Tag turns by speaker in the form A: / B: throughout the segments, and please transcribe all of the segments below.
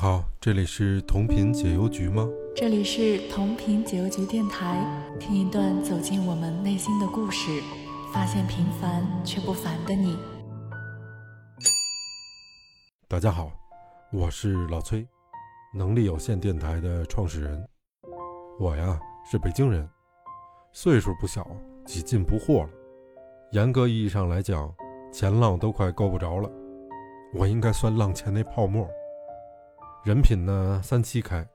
A: 你好，这里是同频解忧局吗？
B: 这里是同频解忧局电台，听一段走进我们内心的故事，发现平凡却不凡的你。
A: 大家好，我是老崔，能力有限电台的创始人。我呀是北京人，岁数不小，几近不惑了。严格意义上来讲，前浪都快够不着了。我应该算浪前那泡沫。人品呢三七开，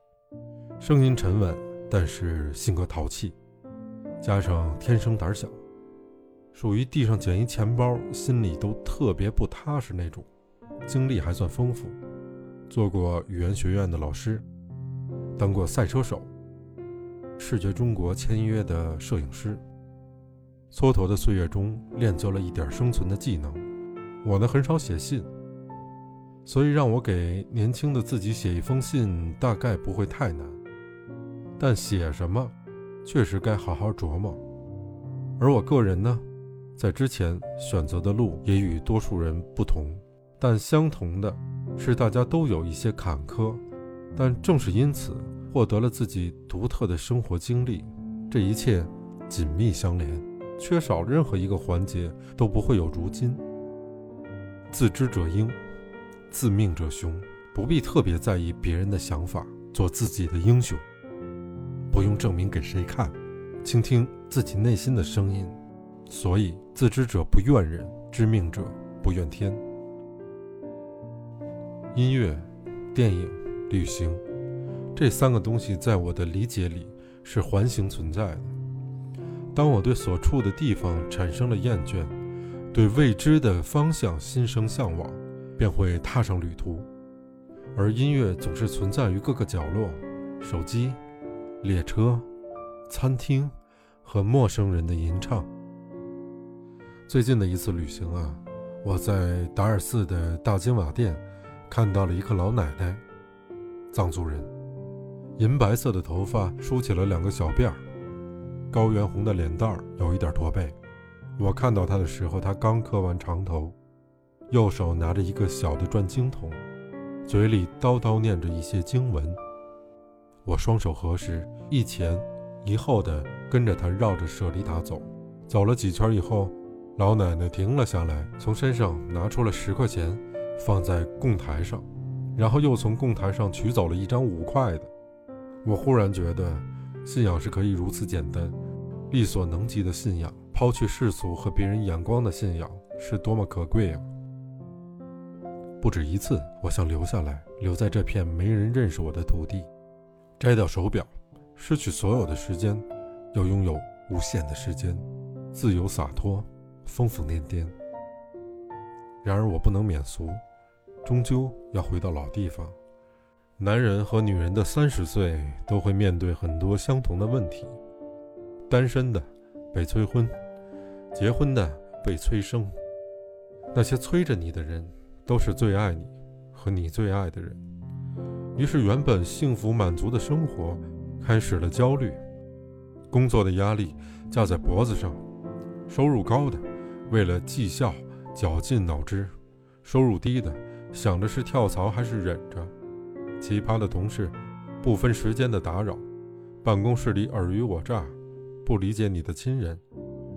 A: 声音沉稳，但是性格淘气，加上天生胆小，属于地上捡一钱包心里都特别不踏实那种。经历还算丰富，做过语言学院的老师，当过赛车手，视觉中国签约的摄影师。蹉跎的岁月中练就了一点生存的技能。我呢很少写信，所以让我给年轻的自己写一封信，大概不会太难。但写什么，确实该好好琢磨。而我个人呢，在之前选择的路也与多数人不同。但相同的是，大家都有一些坎坷，但正是因此获得了自己独特的生活经历。这一切紧密相连，缺少任何一个环节都不会有如今。自知者英，自命者雄，不必特别在意别人的想法，做自己的英雄，不用证明给谁看，倾听自己内心的声音。所以，自知者不怨人，知命者不怨天。音乐、电影、旅行，这三个东西在我的理解里是环形存在的。当我对所处的地方产生了厌倦，对未知的方向心生向往，便会踏上旅途。而音乐总是存在于各个角落：手机、列车、餐厅和陌生人的吟唱。最近的一次旅行啊，我在达尔寺的大金瓦殿。看到了一个老奶奶，藏族人，银白色的头发梳起了两个小辫儿，高原红的脸蛋儿有一点驼背。我看到她的时候，她刚磕完长头，右手拿着一个小的转经筒，嘴里叨叨念着一些经文。我双手合十，一前一后的跟着他绕着舍利塔走。走了几圈以后，老奶奶停了下来，从身上拿出了十块钱。放在供台上，然后又从供台上取走了一张五块的。我忽然觉得，信仰是可以如此简单、力所能及的信仰。抛去世俗和别人眼光的信仰，是多么可贵啊！不止一次，我想留下来，留在这片没人认识我的土地，摘掉手表，失去所有的时间，要拥有无限的时间，自由洒脱，疯疯癫癫。然而我不能免俗，终究要回到老地方。男人和女人的三十岁都会面对很多相同的问题：单身的被催婚，结婚的被催生。那些催着你的人，都是最爱你和你最爱的人。于是，原本幸福满足的生活开始了焦虑。工作的压力架在脖子上，收入高的为了绩效。绞尽脑汁，收入低的想着是跳槽还是忍着；奇葩的同事，不分时间的打扰；办公室里尔虞我诈，不理解你的亲人，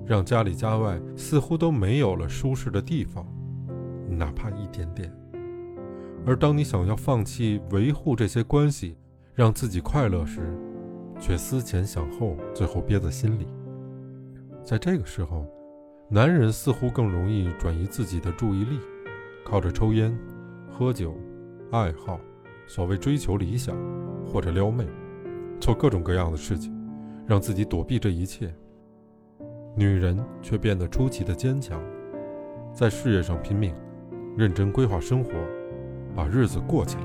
A: 让家里家外似乎都没有了舒适的地方，哪怕一点点。而当你想要放弃维护这些关系，让自己快乐时，却思前想后，最后憋在心里。在这个时候。男人似乎更容易转移自己的注意力，靠着抽烟、喝酒、爱好，所谓追求理想或者撩妹，做各种各样的事情，让自己躲避这一切。女人却变得出奇的坚强，在事业上拼命，认真规划生活，把日子过起来。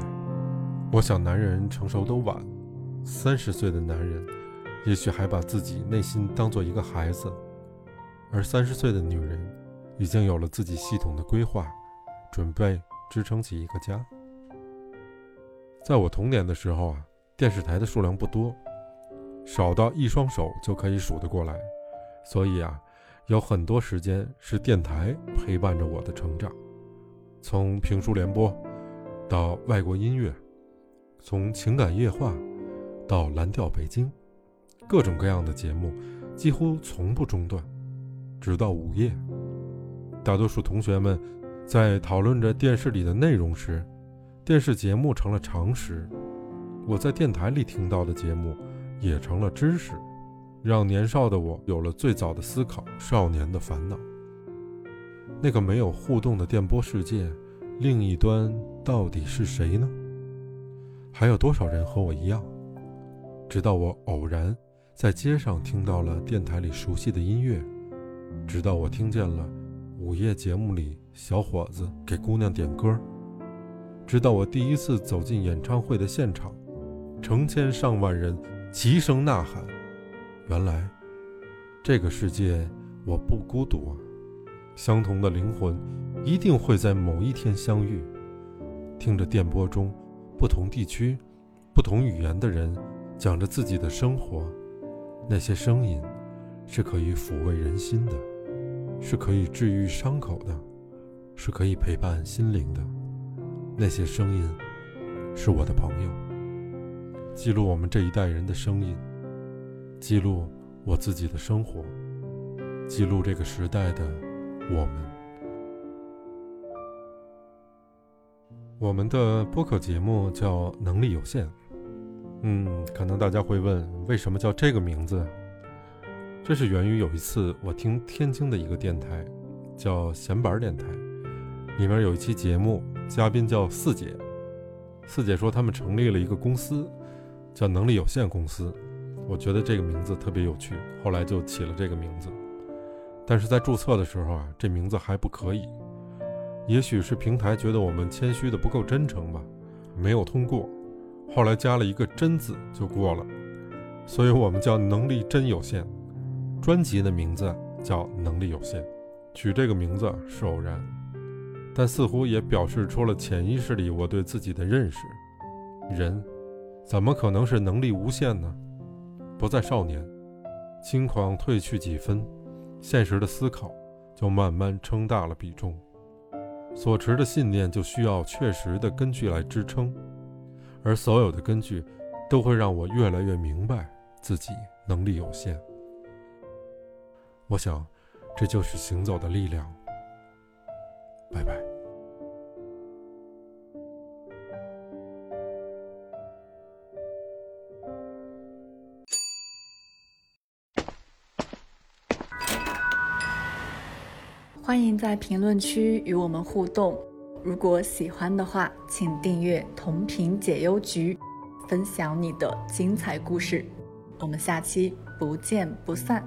A: 我想，男人成熟都晚，三十岁的男人，也许还把自己内心当做一个孩子。而三十岁的女人，已经有了自己系统的规划，准备支撑起一个家。在我童年的时候啊，电视台的数量不多，少到一双手就可以数得过来，所以啊，有很多时间是电台陪伴着我的成长。从评书联播，到外国音乐，从情感夜话到蓝调北京，各种各样的节目几乎从不中断，直到午夜。大多数同学们在讨论着电视里的内容时，电视节目成了常识；我在电台里听到的节目也成了知识，让年少的我有了最早的思考少年的烦恼。那个没有互动的电波世界，另一端到底是谁呢？还有多少人和我一样？直到我偶然在街上听到了电台里熟悉的音乐，直到我听见了午夜节目里小伙子给姑娘点歌，直到我第一次走进演唱会的现场，成千上万人齐声呐喊。原来，这个世界我不孤独啊！相同的灵魂，一定会在某一天相遇。听着电波中不同地区、不同语言的人讲着自己的生活，那些声音是可以抚慰人心的，是可以治愈伤口的，是可以陪伴心灵的。那些声音是我的朋友，记录我们这一代人的声音，记录我自己的生活，记录这个时代的。我们，我们的播客节目叫《能力有限》。嗯，可能大家会问，为什么叫这个名字？这是源于有一次我听天津的一个电台，叫闲板电台，里面有一期节目，嘉宾叫四姐。四姐说他们成立了一个公司，叫能力有限公司。我觉得这个名字特别有趣，后来就起了这个名字。但是在注册的时候啊，这名字还不可以。也许是平台觉得我们谦虚的不够真诚吧，没有通过。后来加了一个“真”字就过了，所以我们叫能力真有限。专辑的名字叫能力有限，取这个名字是偶然，但似乎也表示出了潜意识里我对自己的认识：人怎么可能是能力无限呢？不再少年，轻狂褪去几分。现实的思考就慢慢撑大了比重，所持的信念就需要确实的根据来支撑，而所有的根据都会让我越来越明白自己能力有限。我想，这就是行走的力量。
B: 欢迎在评论区与我们互动。如果喜欢的话，请订阅同频解忧局，分享你的精彩故事。我们下期不见不散。